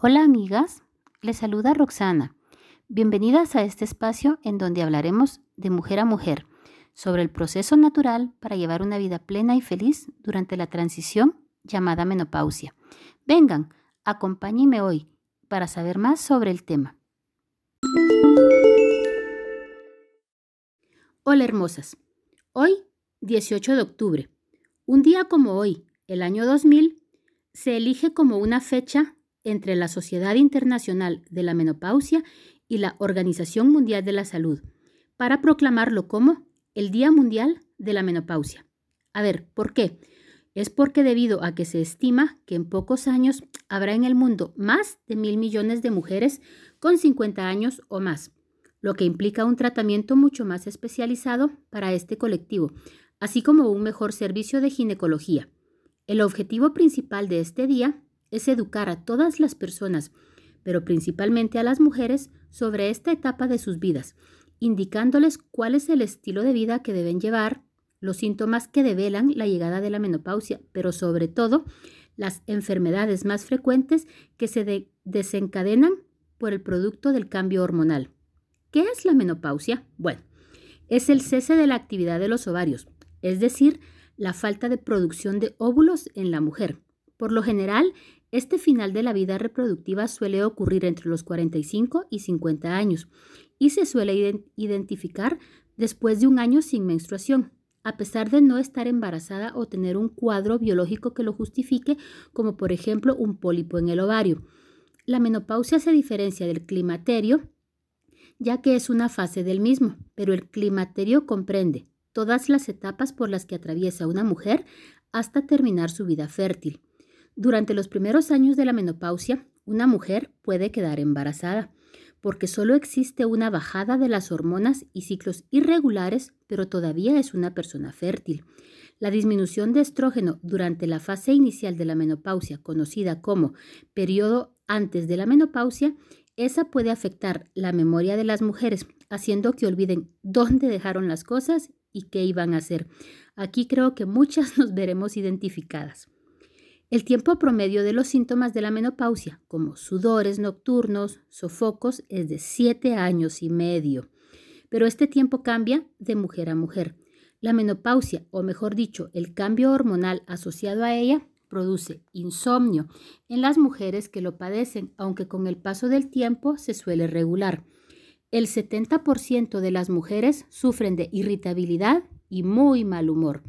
Hola amigas, les saluda Roxana. Bienvenidas a este espacio en donde hablaremos de mujer a mujer, sobre el proceso natural para llevar una vida plena y feliz durante la transición llamada menopausia. Vengan, acompáñenme hoy para saber más sobre el tema. Hola hermosas, hoy 18 de octubre, un día como hoy, el año 2000, se elige como una fecha entre la Sociedad Internacional de la Menopausia y la Organización Mundial de la Salud para proclamarlo como el Día Mundial de la Menopausia. A ver, ¿por qué? Es porque debido a que se estima que en pocos años habrá en el mundo más de mil millones de mujeres con 50 años o más, lo que implica un tratamiento mucho más especializado para este colectivo, así como un mejor servicio de ginecología. El objetivo principal de este día es educar a todas las personas, pero principalmente a las mujeres, sobre esta etapa de sus vidas, indicándoles cuál es el estilo de vida que deben llevar, los síntomas que develan la llegada de la menopausia, pero sobre todo las enfermedades más frecuentes que se desencadenan por el producto del cambio hormonal. ¿Qué es la menopausia? Bueno, es el cese de la actividad de los ovarios, es decir, la falta de producción de óvulos en la mujer. Por lo general, este final de la vida reproductiva suele ocurrir entre los 45 y 50 años y se suele identificar después de un año sin menstruación, a pesar de no estar embarazada o tener un cuadro biológico que lo justifique, como por ejemplo un pólipo en el ovario. La menopausia se diferencia del climaterio, ya que es una fase del mismo, pero el climaterio comprende todas las etapas por las que atraviesa una mujer hasta terminar su vida fértil. Durante los primeros años de la menopausia, una mujer puede quedar embarazada, porque solo existe una bajada de las hormonas y ciclos irregulares, pero todavía es una persona fértil. La disminución de estrógeno durante la fase inicial de la menopausia, conocida como periodo antes de la menopausia, esa puede afectar la memoria de las mujeres, haciendo que olviden dónde dejaron las cosas y qué iban a hacer. Aquí creo que muchas nos veremos identificadas. El tiempo promedio de los síntomas de la menopausia, como sudores nocturnos, sofocos, es de 7 años y medio. Pero este tiempo cambia de mujer a mujer. La menopausia, o mejor dicho, el cambio hormonal asociado a ella, produce insomnio en las mujeres que lo padecen, aunque con el paso del tiempo se suele regular. El 70% de las mujeres sufren de irritabilidad y muy mal humor.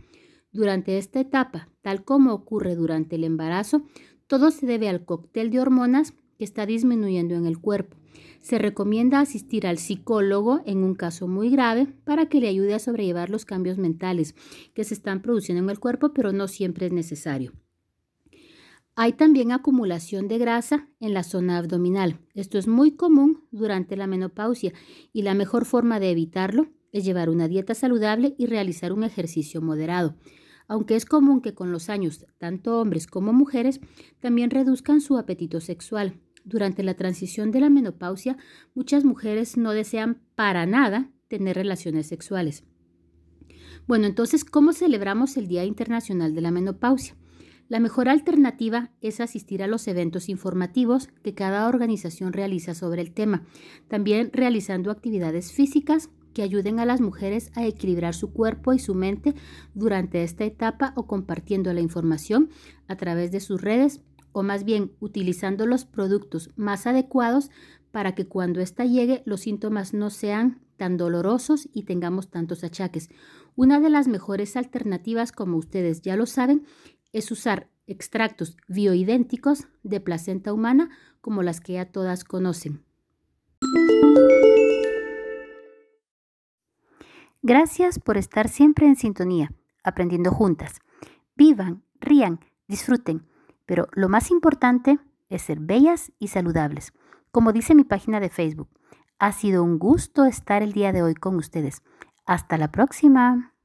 Durante esta etapa, tal como ocurre durante el embarazo, todo se debe al cóctel de hormonas que está disminuyendo en el cuerpo. Se recomienda asistir al psicólogo en un caso muy grave para que le ayude a sobrellevar los cambios mentales que se están produciendo en el cuerpo, pero no siempre es necesario. Hay también acumulación de grasa en la zona abdominal. Esto es muy común durante la menopausia y la mejor forma de evitarlo es llevar una dieta saludable y realizar un ejercicio moderado aunque es común que con los años tanto hombres como mujeres también reduzcan su apetito sexual. Durante la transición de la menopausia, muchas mujeres no desean para nada tener relaciones sexuales. Bueno, entonces, ¿cómo celebramos el Día Internacional de la Menopausia? La mejor alternativa es asistir a los eventos informativos que cada organización realiza sobre el tema, también realizando actividades físicas que ayuden a las mujeres a equilibrar su cuerpo y su mente durante esta etapa o compartiendo la información a través de sus redes o más bien utilizando los productos más adecuados para que cuando ésta llegue los síntomas no sean tan dolorosos y tengamos tantos achaques. Una de las mejores alternativas, como ustedes ya lo saben, es usar extractos bioidénticos de placenta humana como las que ya todas conocen. Gracias por estar siempre en sintonía, aprendiendo juntas. Vivan, rían, disfruten, pero lo más importante es ser bellas y saludables. Como dice mi página de Facebook, ha sido un gusto estar el día de hoy con ustedes. Hasta la próxima.